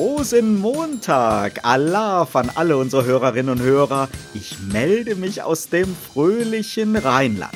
Rosenmontag. Allah an alle unsere Hörerinnen und Hörer. Ich melde mich aus dem fröhlichen Rheinland.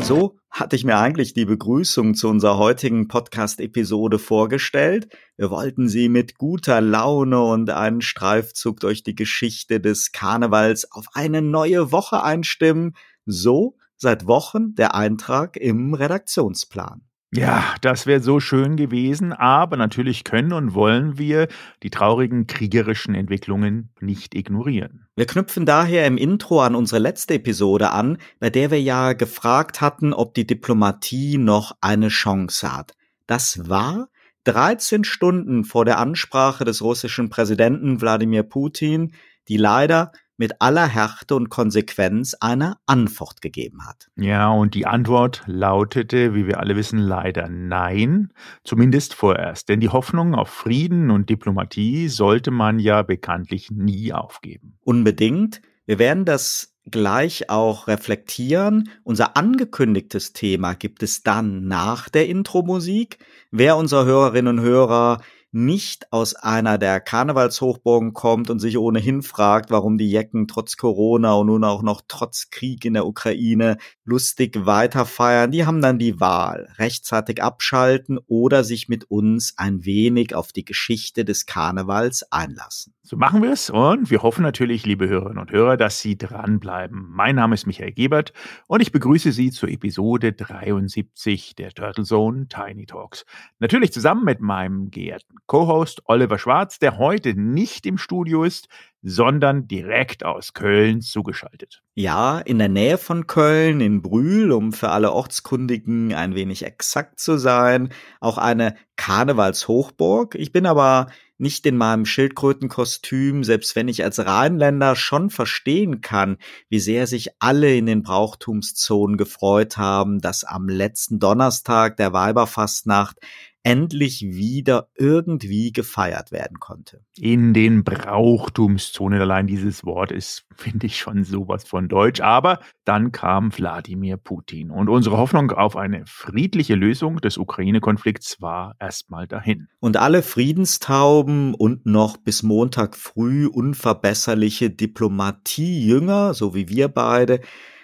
So hatte ich mir eigentlich die Begrüßung zu unserer heutigen Podcast-Episode vorgestellt. Wir wollten sie mit guter Laune und einem Streifzug durch die Geschichte des Karnevals auf eine neue Woche einstimmen. So seit Wochen der Eintrag im Redaktionsplan. Ja, das wäre so schön gewesen, aber natürlich können und wollen wir die traurigen kriegerischen Entwicklungen nicht ignorieren. Wir knüpfen daher im Intro an unsere letzte Episode an, bei der wir ja gefragt hatten, ob die Diplomatie noch eine Chance hat. Das war 13 Stunden vor der Ansprache des russischen Präsidenten Wladimir Putin, die leider mit aller Härte und Konsequenz eine Antwort gegeben hat. Ja, und die Antwort lautete, wie wir alle wissen, leider nein, zumindest vorerst. Denn die Hoffnung auf Frieden und Diplomatie sollte man ja bekanntlich nie aufgeben. Unbedingt. Wir werden das gleich auch reflektieren. Unser angekündigtes Thema gibt es dann nach der Intro-Musik. Wer unserer Hörerinnen und Hörer nicht aus einer der Karnevalshochburgen kommt und sich ohnehin fragt, warum die Jecken trotz Corona und nun auch noch trotz Krieg in der Ukraine lustig weiterfeiern, die haben dann die Wahl, rechtzeitig abschalten oder sich mit uns ein wenig auf die Geschichte des Karnevals einlassen. So machen wir es und wir hoffen natürlich, liebe Hörerinnen und Hörer, dass Sie dranbleiben. Mein Name ist Michael Gebert und ich begrüße Sie zur Episode 73 der Turtle Zone Tiny Talks. Natürlich zusammen mit meinem geehrten Co-Host Oliver Schwarz, der heute nicht im Studio ist, sondern direkt aus Köln zugeschaltet. Ja, in der Nähe von Köln, in Brühl, um für alle Ortskundigen ein wenig exakt zu sein, auch eine Karnevalshochburg. Ich bin aber nicht in meinem Schildkrötenkostüm, selbst wenn ich als Rheinländer schon verstehen kann, wie sehr sich alle in den Brauchtumszonen gefreut haben, dass am letzten Donnerstag der Weiberfastnacht endlich wieder irgendwie gefeiert werden konnte. In den Brauchtumszonen allein dieses Wort ist, finde ich, schon sowas von Deutsch. Aber dann kam Wladimir Putin und unsere Hoffnung auf eine friedliche Lösung des Ukraine-Konflikts war erstmal dahin. Und alle Friedenstauben und noch bis Montag früh unverbesserliche Diplomatie-Jünger, so wie wir beide,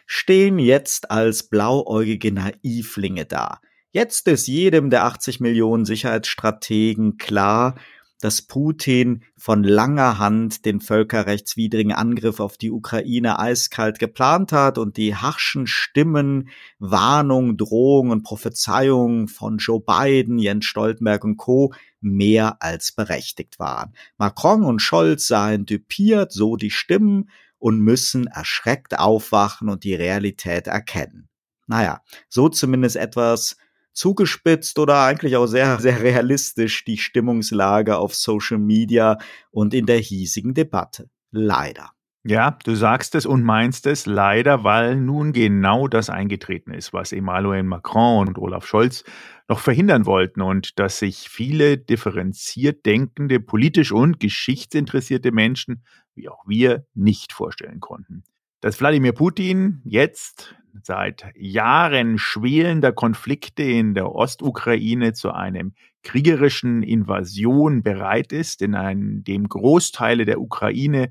stehen jetzt als blauäugige Naivlinge da Jetzt ist jedem der 80 Millionen Sicherheitsstrategen klar, dass Putin von langer Hand den völkerrechtswidrigen Angriff auf die Ukraine eiskalt geplant hat und die harschen Stimmen, Warnung, Drohung und Prophezeiungen von Joe Biden, Jens Stoltenberg und Co. mehr als berechtigt waren. Macron und Scholz seien düpiert, so die Stimmen, und müssen erschreckt aufwachen und die Realität erkennen. Naja, so zumindest etwas zugespitzt oder eigentlich auch sehr, sehr realistisch die Stimmungslage auf Social Media und in der hiesigen Debatte. Leider. Ja, du sagst es und meinst es leider, weil nun genau das eingetreten ist, was Emmanuel Macron und Olaf Scholz noch verhindern wollten und dass sich viele differenziert denkende, politisch und geschichtsinteressierte Menschen, wie auch wir, nicht vorstellen konnten. Dass Wladimir Putin jetzt seit Jahren schwelender Konflikte in der Ostukraine zu einem kriegerischen Invasion bereit ist, in dem Großteile der Ukraine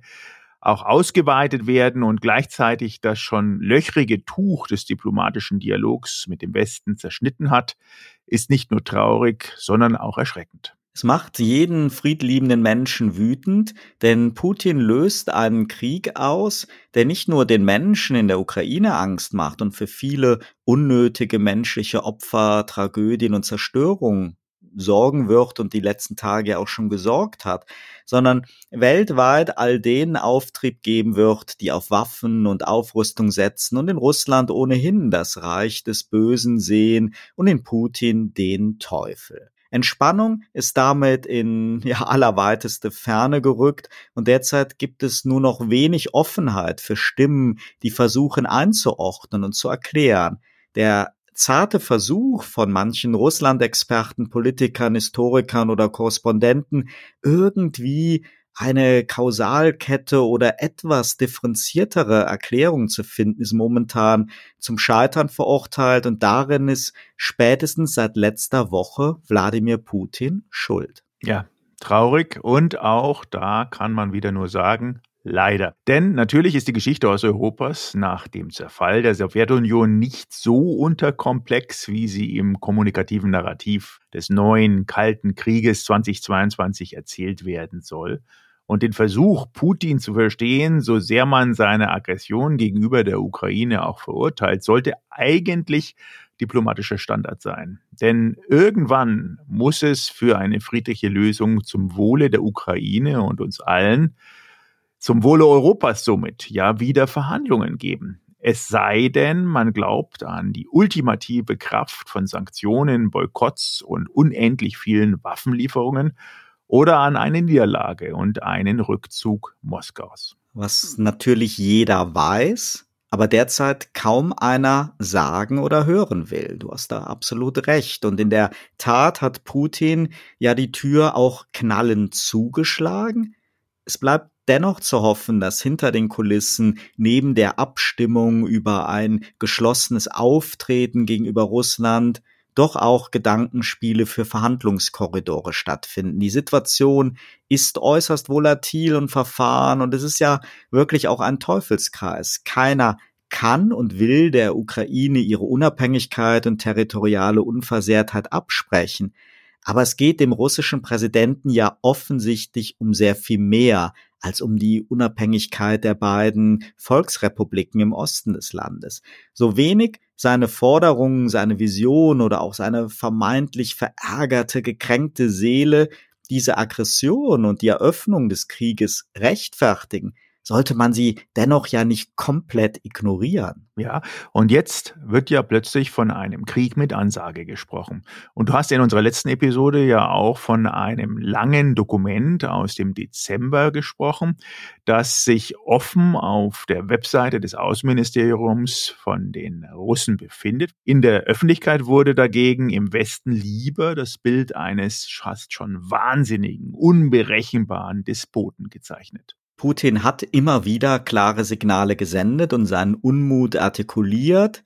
auch ausgeweitet werden und gleichzeitig das schon löchrige Tuch des diplomatischen Dialogs mit dem Westen zerschnitten hat, ist nicht nur traurig, sondern auch erschreckend. Es macht jeden friedliebenden Menschen wütend, denn Putin löst einen Krieg aus, der nicht nur den Menschen in der Ukraine Angst macht und für viele unnötige menschliche Opfer, Tragödien und Zerstörung sorgen wird und die letzten Tage auch schon gesorgt hat, sondern weltweit all denen Auftrieb geben wird, die auf Waffen und Aufrüstung setzen und in Russland ohnehin das Reich des Bösen sehen und in Putin den Teufel. Entspannung ist damit in ja, allerweiteste Ferne gerückt und derzeit gibt es nur noch wenig Offenheit für Stimmen, die versuchen einzuordnen und zu erklären. Der zarte Versuch von manchen Russland-Experten, Politikern, Historikern oder Korrespondenten, irgendwie eine Kausalkette oder etwas differenziertere Erklärung zu finden, ist momentan zum Scheitern verurteilt und darin ist spätestens seit letzter Woche Wladimir Putin schuld. Ja, traurig und auch da kann man wieder nur sagen, Leider. Denn natürlich ist die Geschichte Osteuropas nach dem Zerfall der Sowjetunion nicht so unterkomplex, wie sie im kommunikativen Narrativ des neuen Kalten Krieges 2022 erzählt werden soll. Und den Versuch, Putin zu verstehen, so sehr man seine Aggression gegenüber der Ukraine auch verurteilt, sollte eigentlich diplomatischer Standard sein. Denn irgendwann muss es für eine friedliche Lösung zum Wohle der Ukraine und uns allen zum Wohle Europas somit ja wieder Verhandlungen geben. Es sei denn, man glaubt an die ultimative Kraft von Sanktionen, Boykotts und unendlich vielen Waffenlieferungen oder an eine Niederlage und einen Rückzug Moskaus. Was natürlich jeder weiß, aber derzeit kaum einer sagen oder hören will. Du hast da absolut recht. Und in der Tat hat Putin ja die Tür auch knallend zugeschlagen. Es bleibt dennoch zu hoffen, dass hinter den Kulissen neben der Abstimmung über ein geschlossenes Auftreten gegenüber Russland doch auch Gedankenspiele für Verhandlungskorridore stattfinden. Die Situation ist äußerst volatil und verfahren und es ist ja wirklich auch ein Teufelskreis. Keiner kann und will der Ukraine ihre Unabhängigkeit und territoriale Unversehrtheit absprechen. Aber es geht dem russischen Präsidenten ja offensichtlich um sehr viel mehr als um die Unabhängigkeit der beiden Volksrepubliken im Osten des Landes. So wenig seine Forderungen, seine Vision oder auch seine vermeintlich verärgerte, gekränkte Seele diese Aggression und die Eröffnung des Krieges rechtfertigen, sollte man sie dennoch ja nicht komplett ignorieren. Ja, und jetzt wird ja plötzlich von einem Krieg mit Ansage gesprochen. Und du hast in unserer letzten Episode ja auch von einem langen Dokument aus dem Dezember gesprochen, das sich offen auf der Webseite des Außenministeriums von den Russen befindet. In der Öffentlichkeit wurde dagegen im Westen lieber das Bild eines fast schon wahnsinnigen, unberechenbaren Despoten gezeichnet. Putin hat immer wieder klare Signale gesendet und seinen Unmut artikuliert,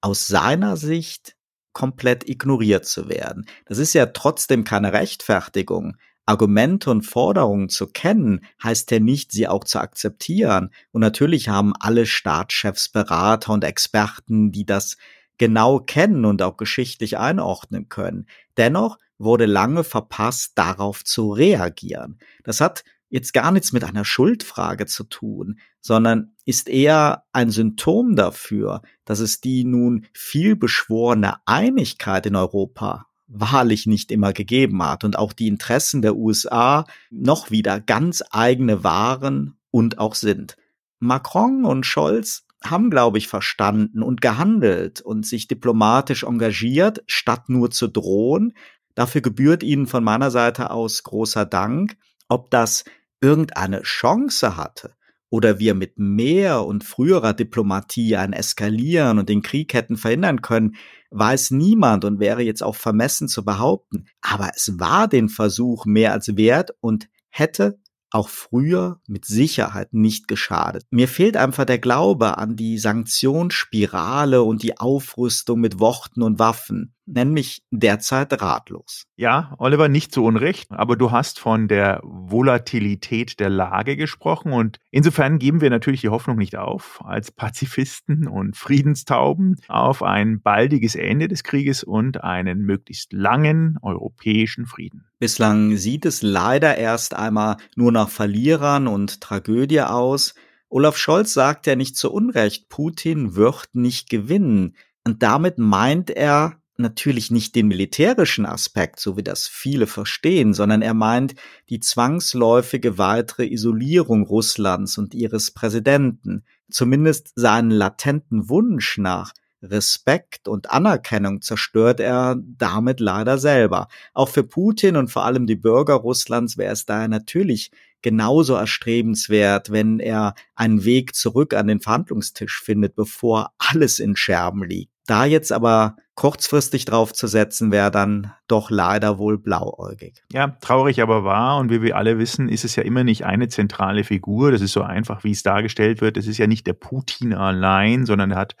aus seiner Sicht komplett ignoriert zu werden. Das ist ja trotzdem keine Rechtfertigung. Argumente und Forderungen zu kennen, heißt ja nicht, sie auch zu akzeptieren. Und natürlich haben alle Staatschefs, Berater und Experten, die das genau kennen und auch geschichtlich einordnen können. Dennoch wurde lange verpasst, darauf zu reagieren. Das hat jetzt gar nichts mit einer Schuldfrage zu tun, sondern ist eher ein Symptom dafür, dass es die nun viel beschworene Einigkeit in Europa wahrlich nicht immer gegeben hat und auch die Interessen der USA noch wieder ganz eigene waren und auch sind. Macron und Scholz haben, glaube ich, verstanden und gehandelt und sich diplomatisch engagiert, statt nur zu drohen. Dafür gebührt ihnen von meiner Seite aus großer Dank. Ob das irgendeine Chance hatte oder wir mit mehr und früherer Diplomatie ein Eskalieren und den Krieg hätten verhindern können, weiß niemand und wäre jetzt auch vermessen zu behaupten. Aber es war den Versuch mehr als wert und hätte auch früher mit Sicherheit nicht geschadet. Mir fehlt einfach der Glaube an die Sanktionsspirale und die Aufrüstung mit Worten und Waffen. Nenn mich derzeit ratlos. Ja, Oliver, nicht zu Unrecht, aber du hast von der Volatilität der Lage gesprochen und insofern geben wir natürlich die Hoffnung nicht auf, als Pazifisten und Friedenstauben auf ein baldiges Ende des Krieges und einen möglichst langen europäischen Frieden. Bislang sieht es leider erst einmal nur nach Verlierern und Tragödie aus. Olaf Scholz sagt ja nicht zu Unrecht, Putin wird nicht gewinnen. Und damit meint er natürlich nicht den militärischen Aspekt, so wie das viele verstehen, sondern er meint die zwangsläufige weitere Isolierung Russlands und ihres Präsidenten, zumindest seinen latenten Wunsch nach Respekt und Anerkennung zerstört er damit leider selber. Auch für Putin und vor allem die Bürger Russlands wäre es daher natürlich genauso erstrebenswert, wenn er einen Weg zurück an den Verhandlungstisch findet, bevor alles in Scherben liegt. Da jetzt aber kurzfristig draufzusetzen, wäre dann doch leider wohl blauäugig. Ja, traurig aber wahr. Und wie wir alle wissen, ist es ja immer nicht eine zentrale Figur. Das ist so einfach, wie es dargestellt wird. Es ist ja nicht der Putin allein, sondern er hat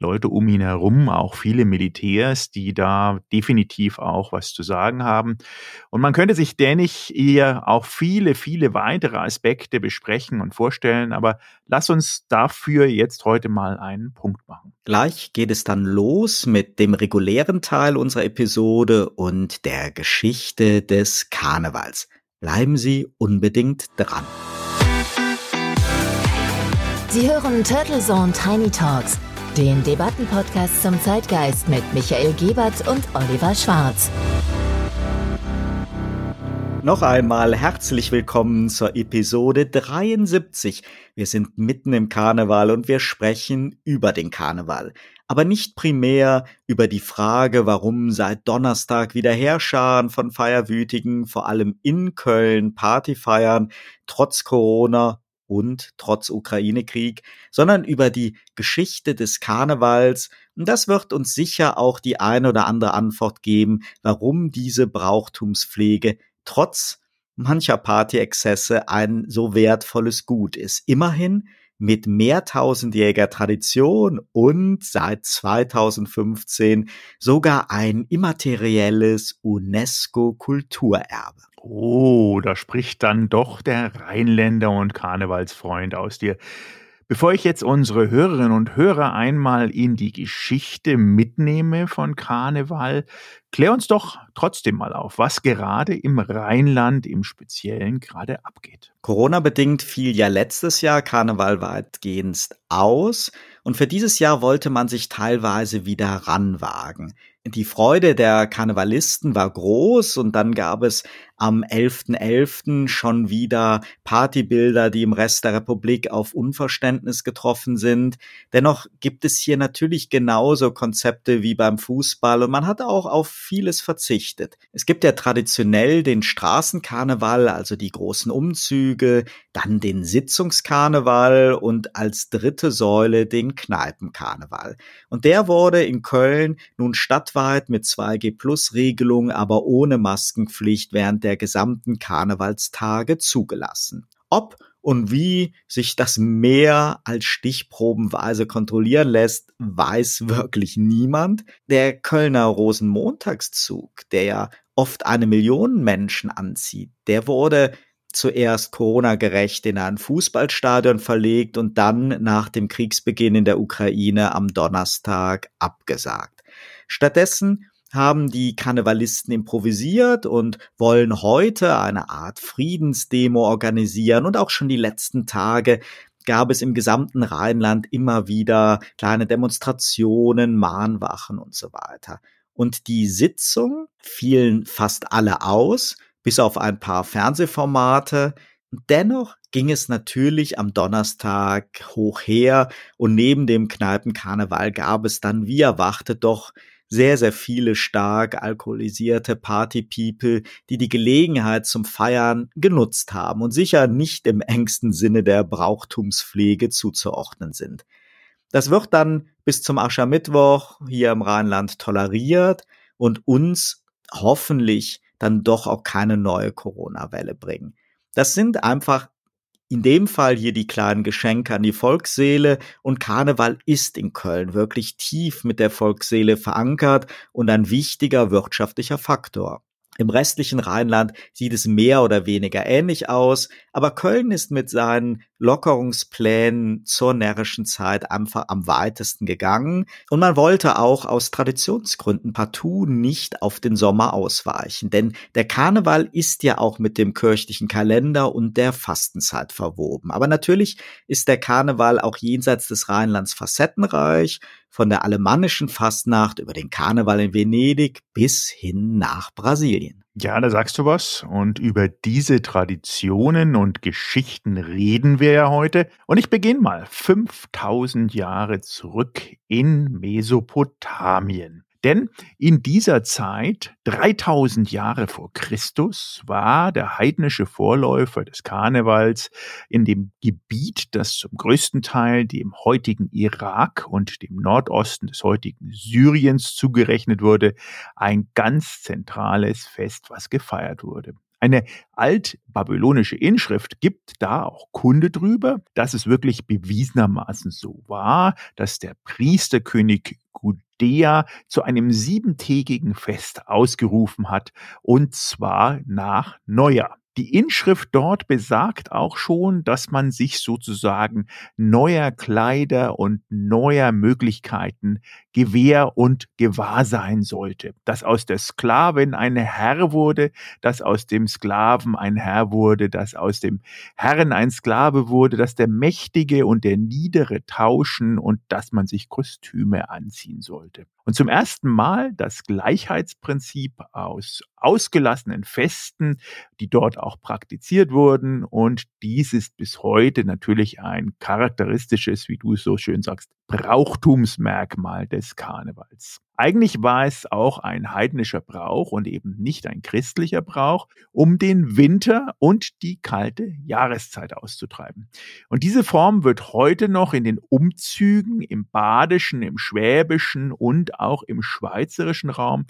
Leute um ihn herum, auch viele Militärs, die da definitiv auch was zu sagen haben. Und man könnte sich dennig eher auch viele, viele weitere Aspekte besprechen und vorstellen. Aber lass uns dafür jetzt heute mal einen Punkt machen. Gleich geht es dann los mit dem regulären Teil unserer Episode und der Geschichte des Karnevals. Bleiben Sie unbedingt dran. Sie hören Turtle Zone Tiny Talks, den Debattenpodcast zum Zeitgeist mit Michael Gebert und Oliver Schwarz. Noch einmal herzlich willkommen zur Episode 73. Wir sind mitten im Karneval und wir sprechen über den Karneval. Aber nicht primär über die Frage, warum seit Donnerstag wieder Herrscharen von Feierwütigen, vor allem in Köln, Party feiern, trotz Corona und trotz Ukraine-Krieg, sondern über die Geschichte des Karnevals. Und das wird uns sicher auch die eine oder andere Antwort geben, warum diese Brauchtumspflege trotz mancher Partyexzesse ein so wertvolles Gut ist. Immerhin mit mehrtausendjähriger Tradition und seit 2015 sogar ein immaterielles UNESCO-Kulturerbe. Oh, da spricht dann doch der Rheinländer und Karnevalsfreund aus dir. Bevor ich jetzt unsere Hörerinnen und Hörer einmal in die Geschichte mitnehme von Karneval, klär uns doch trotzdem mal auf, was gerade im Rheinland im Speziellen gerade abgeht. Corona-bedingt fiel ja letztes Jahr Karneval weitgehend aus und für dieses Jahr wollte man sich teilweise wieder ranwagen. Die Freude der Karnevalisten war groß und dann gab es am 11.11. .11. schon wieder Partybilder, die im Rest der Republik auf Unverständnis getroffen sind. Dennoch gibt es hier natürlich genauso Konzepte wie beim Fußball und man hat auch auf vieles verzichtet. Es gibt ja traditionell den Straßenkarneval, also die großen Umzüge, dann den Sitzungskarneval und als dritte Säule den Kneipenkarneval. Und der wurde in Köln nun stadtweit mit 2G-Plus-Regelung, aber ohne Maskenpflicht während der gesamten Karnevalstage zugelassen. Ob und wie sich das mehr als stichprobenweise kontrollieren lässt, weiß wirklich niemand. Der Kölner Rosenmontagszug, der ja oft eine Million Menschen anzieht, der wurde zuerst Corona-gerecht in ein Fußballstadion verlegt und dann nach dem Kriegsbeginn in der Ukraine am Donnerstag abgesagt. Stattdessen haben die Karnevalisten improvisiert und wollen heute eine Art Friedensdemo organisieren und auch schon die letzten Tage gab es im gesamten Rheinland immer wieder kleine Demonstrationen, Mahnwachen und so weiter. Und die Sitzung fielen fast alle aus, bis auf ein paar Fernsehformate. Dennoch ging es natürlich am Donnerstag hoch her und neben dem Kneipenkarneval gab es dann, wie erwartet, doch sehr, sehr viele stark alkoholisierte Party-People, die die Gelegenheit zum Feiern genutzt haben und sicher nicht im engsten Sinne der Brauchtumspflege zuzuordnen sind. Das wird dann bis zum Aschermittwoch hier im Rheinland toleriert und uns hoffentlich dann doch auch keine neue Corona-Welle bringen. Das sind einfach in dem Fall hier die kleinen Geschenke an die Volksseele und Karneval ist in Köln wirklich tief mit der Volksseele verankert und ein wichtiger wirtschaftlicher Faktor. Im restlichen Rheinland sieht es mehr oder weniger ähnlich aus, aber Köln ist mit seinen Lockerungsplänen zur närrischen Zeit einfach am weitesten gegangen und man wollte auch aus Traditionsgründen partout nicht auf den Sommer ausweichen, denn der Karneval ist ja auch mit dem kirchlichen Kalender und der Fastenzeit verwoben. Aber natürlich ist der Karneval auch jenseits des Rheinlands facettenreich, von der alemannischen Fastnacht über den Karneval in Venedig bis hin nach Brasilien. Ja, da sagst du was. Und über diese Traditionen und Geschichten reden wir ja heute. Und ich beginne mal 5000 Jahre zurück in Mesopotamien. Denn in dieser Zeit, 3000 Jahre vor Christus, war der heidnische Vorläufer des Karnevals in dem Gebiet, das zum größten Teil dem heutigen Irak und dem Nordosten des heutigen Syriens zugerechnet wurde, ein ganz zentrales Fest, was gefeiert wurde. Eine altbabylonische Inschrift gibt da auch Kunde drüber, dass es wirklich bewiesenermaßen so war, dass der Priesterkönig Gudea zu einem siebentägigen Fest ausgerufen hat, und zwar nach Neujahr. Die Inschrift dort besagt auch schon, dass man sich sozusagen neuer Kleider und neuer Möglichkeiten gewähr und gewahr sein sollte. Dass aus der Sklavin ein Herr wurde, dass aus dem Sklaven ein Herr wurde, dass aus dem Herrn ein Sklave wurde, dass der Mächtige und der Niedere tauschen und dass man sich Kostüme anziehen sollte. Und zum ersten Mal das Gleichheitsprinzip aus ausgelassenen Festen, die dort auch praktiziert wurden. Und dies ist bis heute natürlich ein charakteristisches, wie du es so schön sagst, Brauchtumsmerkmal des Karnevals. Eigentlich war es auch ein heidnischer Brauch und eben nicht ein christlicher Brauch, um den Winter und die kalte Jahreszeit auszutreiben. Und diese Form wird heute noch in den Umzügen im badischen, im schwäbischen und auch im schweizerischen Raum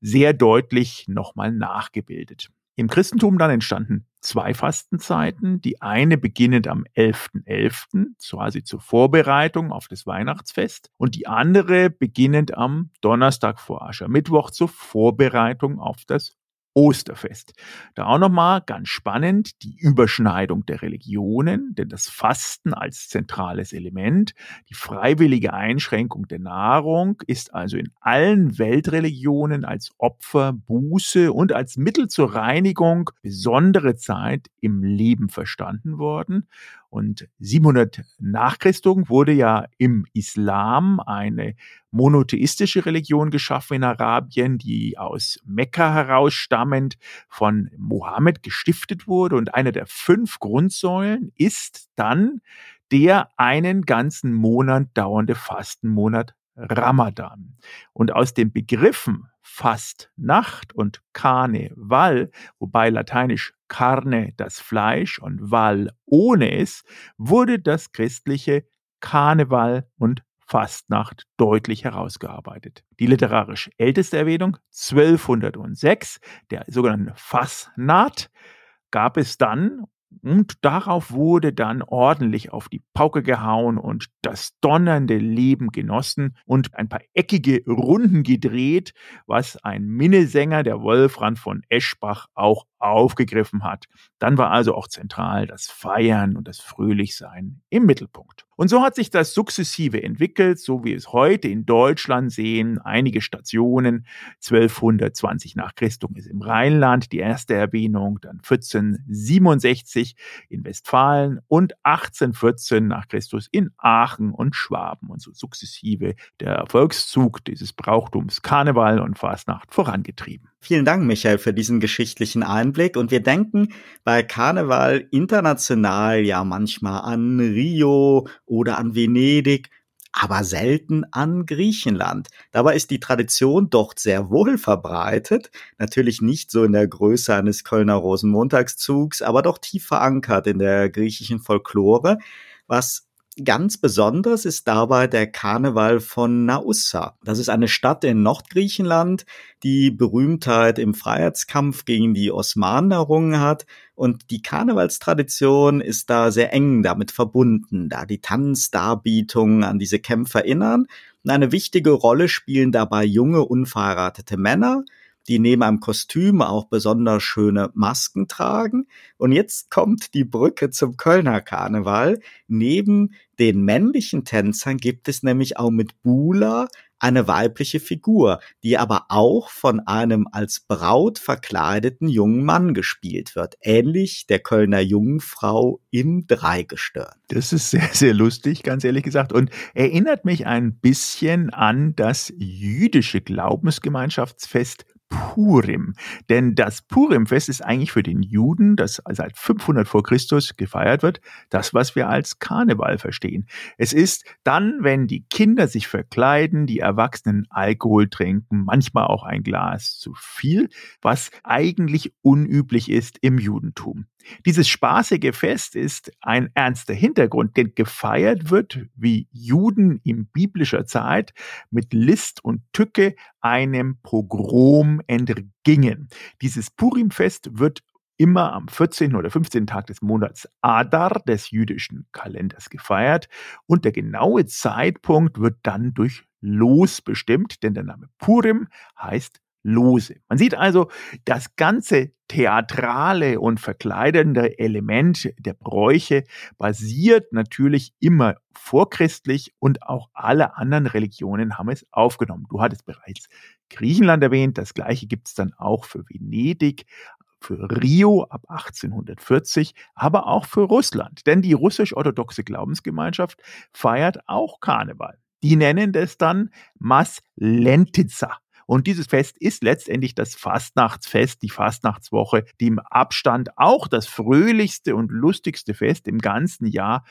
sehr deutlich nochmal nachgebildet. Im Christentum dann entstanden zwei Fastenzeiten. Die eine beginnend am 11.11., .11., quasi zur Vorbereitung auf das Weihnachtsfest. Und die andere beginnend am Donnerstag vor Aschermittwoch zur Vorbereitung auf das Osterfest. Da auch nochmal ganz spannend die Überschneidung der Religionen, denn das Fasten als zentrales Element, die freiwillige Einschränkung der Nahrung ist also in allen Weltreligionen als Opfer, Buße und als Mittel zur Reinigung besondere Zeit im Leben verstanden worden. Und 700 nach Christus wurde ja im Islam eine monotheistische Religion geschaffen in Arabien, die aus Mekka herausstammend von Mohammed gestiftet wurde. Und eine der fünf Grundsäulen ist dann der einen ganzen Monat dauernde Fastenmonat Ramadan. Und aus den Begriffen Fast Nacht und Karneval, wobei lateinisch Carne das Fleisch und Val ohne es, wurde das christliche Karneval und Fastnacht deutlich herausgearbeitet. Die literarisch älteste Erwähnung, 1206, der sogenannten Fasnacht, gab es dann und darauf wurde dann ordentlich auf die Pauke gehauen und das donnernde Leben genossen und ein paar eckige Runden gedreht, was ein Minnesänger, der Wolfram von Eschbach, auch aufgegriffen hat. Dann war also auch zentral das Feiern und das Fröhlichsein im Mittelpunkt. Und so hat sich das sukzessive entwickelt, so wie es heute in Deutschland sehen. Einige Stationen, 1220 nach Christus ist im Rheinland die erste Erwähnung, dann 1467 in Westfalen und 1814 nach Christus in Aachen und Schwaben. Und so sukzessive der Erfolgszug dieses Brauchtums Karneval und Fastnacht vorangetrieben. Vielen Dank, Michael, für diesen geschichtlichen Einblick. Und wir denken bei Karneval international ja manchmal an Rio oder an Venedig, aber selten an Griechenland. Dabei ist die Tradition dort sehr wohl verbreitet, natürlich nicht so in der Größe eines Kölner Rosenmontagszugs, aber doch tief verankert in der griechischen Folklore, was Ganz besonders ist dabei der Karneval von Naussa. Das ist eine Stadt in Nordgriechenland, die Berühmtheit im Freiheitskampf gegen die Osmanen errungen hat. Und die Karnevalstradition ist da sehr eng damit verbunden, da die Tanzdarbietungen an diese Kämpfe erinnern. Und eine wichtige Rolle spielen dabei junge, unverheiratete Männer, die neben einem Kostüm auch besonders schöne Masken tragen. Und jetzt kommt die Brücke zum Kölner Karneval. Neben den männlichen Tänzern gibt es nämlich auch mit Bula eine weibliche Figur, die aber auch von einem als Braut verkleideten jungen Mann gespielt wird, ähnlich der Kölner Jungfrau im Dreigestirn. Das ist sehr, sehr lustig, ganz ehrlich gesagt, und erinnert mich ein bisschen an das jüdische Glaubensgemeinschaftsfest Purim. Denn das Purimfest ist eigentlich für den Juden, das seit 500 vor Christus gefeiert wird, das, was wir als Karneval verstehen. Es ist dann, wenn die Kinder sich verkleiden, die Erwachsenen Alkohol trinken, manchmal auch ein Glas zu viel, was eigentlich unüblich ist im Judentum. Dieses spaßige Fest ist ein ernster Hintergrund, denn gefeiert wird, wie Juden in biblischer Zeit mit List und Tücke einem Pogrom entgingen. Dieses Purimfest wird immer am 14. oder 15. Tag des Monats Adar des jüdischen Kalenders gefeiert und der genaue Zeitpunkt wird dann durch Los bestimmt, denn der Name Purim heißt Lose. Man sieht also, das ganze theatrale und verkleidende Element der Bräuche basiert natürlich immer vorchristlich und auch alle anderen Religionen haben es aufgenommen. Du hattest bereits Griechenland erwähnt, das gleiche gibt es dann auch für Venedig, für Rio ab 1840, aber auch für Russland, denn die russisch-orthodoxe Glaubensgemeinschaft feiert auch Karneval. Die nennen das dann Maslentica. Und dieses Fest ist letztendlich das Fastnachtsfest, die Fastnachtswoche, die im Abstand auch das fröhlichste und lustigste Fest im ganzen Jahr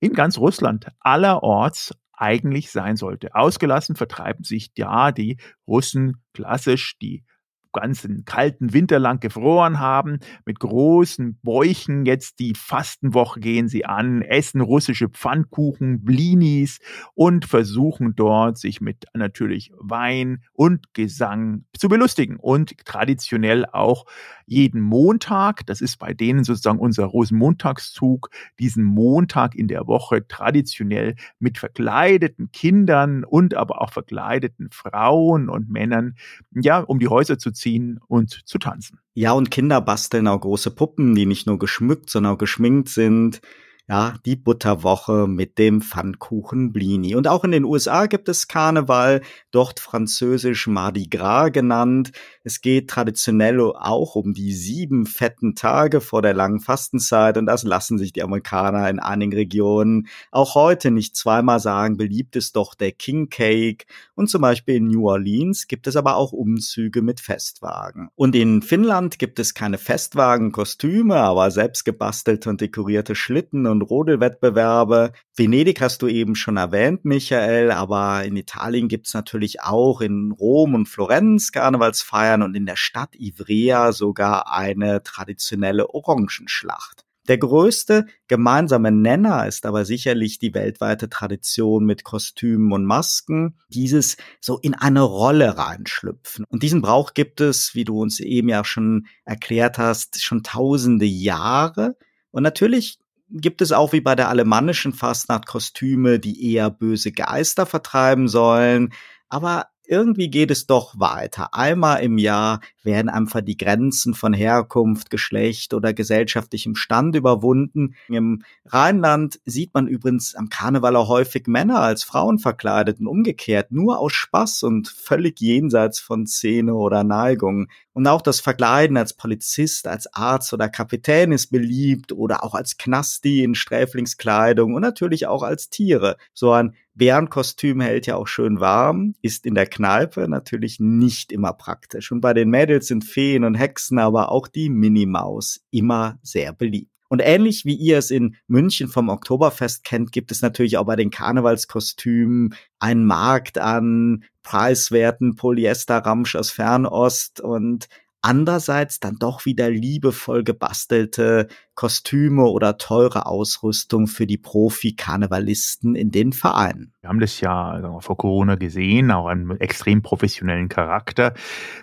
in ganz Russland allerorts eigentlich sein sollte. Ausgelassen vertreiben sich ja die Russen klassisch die ganzen kalten Winter lang gefroren haben, mit großen Bäuchen jetzt die Fastenwoche gehen sie an, essen russische Pfannkuchen, Blinis und versuchen dort sich mit natürlich Wein und Gesang zu belustigen. Und traditionell auch jeden Montag, das ist bei denen sozusagen unser Rosenmontagszug, diesen Montag in der Woche traditionell mit verkleideten Kindern und aber auch verkleideten Frauen und Männern, ja, um die Häuser zu ziehen und zu tanzen. Ja, und Kinder basteln auch große Puppen, die nicht nur geschmückt, sondern auch geschminkt sind ja, die Butterwoche mit dem Pfannkuchen Blini. Und auch in den USA gibt es Karneval, dort französisch Mardi Gras genannt. Es geht traditionell auch um die sieben fetten Tage vor der langen Fastenzeit und das lassen sich die Amerikaner in einigen Regionen auch heute nicht zweimal sagen. Beliebt ist doch der King Cake und zum Beispiel in New Orleans gibt es aber auch Umzüge mit Festwagen. Und in Finnland gibt es keine Festwagenkostüme, aber selbst gebastelte und dekorierte Schlitten und Rodelwettbewerbe. Venedig hast du eben schon erwähnt, Michael, aber in Italien gibt's natürlich auch in Rom und Florenz Karnevalsfeiern und in der Stadt Ivrea sogar eine traditionelle Orangenschlacht. Der größte gemeinsame Nenner ist aber sicherlich die weltweite Tradition mit Kostümen und Masken, dieses so in eine Rolle reinschlüpfen. Und diesen Brauch gibt es, wie du uns eben ja schon erklärt hast, schon tausende Jahre. Und natürlich gibt es auch wie bei der alemannischen Fastnacht Kostüme, die eher böse Geister vertreiben sollen. Aber irgendwie geht es doch weiter. Einmal im Jahr werden einfach die Grenzen von Herkunft, Geschlecht oder gesellschaftlichem Stand überwunden. Im Rheinland sieht man übrigens am Karneval auch häufig Männer als Frauen verkleidet und umgekehrt, nur aus Spaß und völlig jenseits von Szene oder Neigung. Und auch das Verkleiden als Polizist, als Arzt oder Kapitän ist beliebt oder auch als Knasti in Sträflingskleidung und natürlich auch als Tiere. So ein Bärenkostüm hält ja auch schön warm, ist in der Kneipe natürlich nicht immer praktisch. Und bei den Mädels sind Feen und Hexen, aber auch die Minimaus immer sehr beliebt. Und ähnlich wie ihr es in München vom Oktoberfest kennt, gibt es natürlich auch bei den Karnevalskostümen einen Markt an preiswerten Polyesterramsch aus Fernost und andererseits dann doch wieder liebevoll gebastelte Kostüme oder teure Ausrüstung für die Profi-Karnevalisten in den Vereinen. Wir haben das ja vor Corona gesehen, auch einen extrem professionellen Charakter.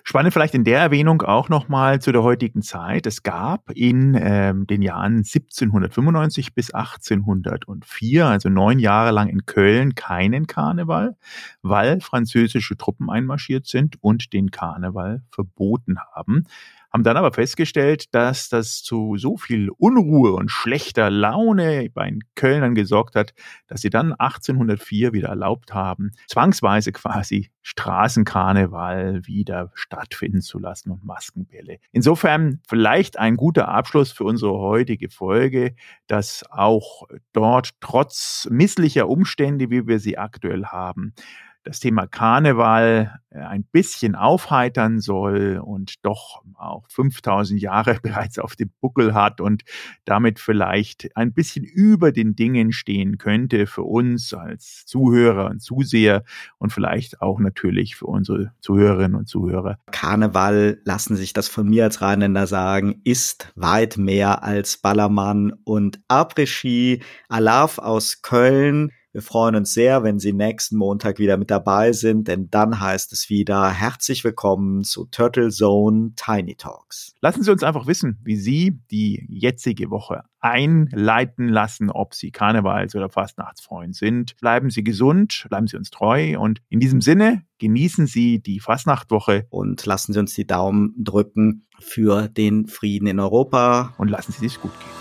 Spannend vielleicht in der Erwähnung auch nochmal zu der heutigen Zeit. Es gab in ähm, den Jahren 1795 bis 1804, also neun Jahre lang in Köln, keinen Karneval, weil französische Truppen einmarschiert sind und den Karneval verboten haben haben dann aber festgestellt, dass das zu so viel Unruhe und schlechter Laune bei den Kölnern gesorgt hat, dass sie dann 1804 wieder erlaubt haben, zwangsweise quasi Straßenkarneval wieder stattfinden zu lassen und Maskenbälle. Insofern vielleicht ein guter Abschluss für unsere heutige Folge, dass auch dort trotz misslicher Umstände, wie wir sie aktuell haben, das Thema Karneval äh, ein bisschen aufheitern soll und doch auch 5000 Jahre bereits auf dem Buckel hat und damit vielleicht ein bisschen über den Dingen stehen könnte für uns als Zuhörer und Zuseher und vielleicht auch natürlich für unsere Zuhörerinnen und Zuhörer. Karneval, lassen sich das von mir als Rheinländer sagen, ist weit mehr als Ballermann und Après-Ski. Alaf aus Köln wir freuen uns sehr, wenn Sie nächsten Montag wieder mit dabei sind, denn dann heißt es wieder herzlich willkommen zu Turtle Zone Tiny Talks. Lassen Sie uns einfach wissen, wie Sie die jetzige Woche einleiten lassen, ob Sie Karnevals- oder Fastnachtsfreund sind. Bleiben Sie gesund, bleiben Sie uns treu und in diesem Sinne genießen Sie die Fastnachtwoche und lassen Sie uns die Daumen drücken für den Frieden in Europa und lassen Sie es gut gehen.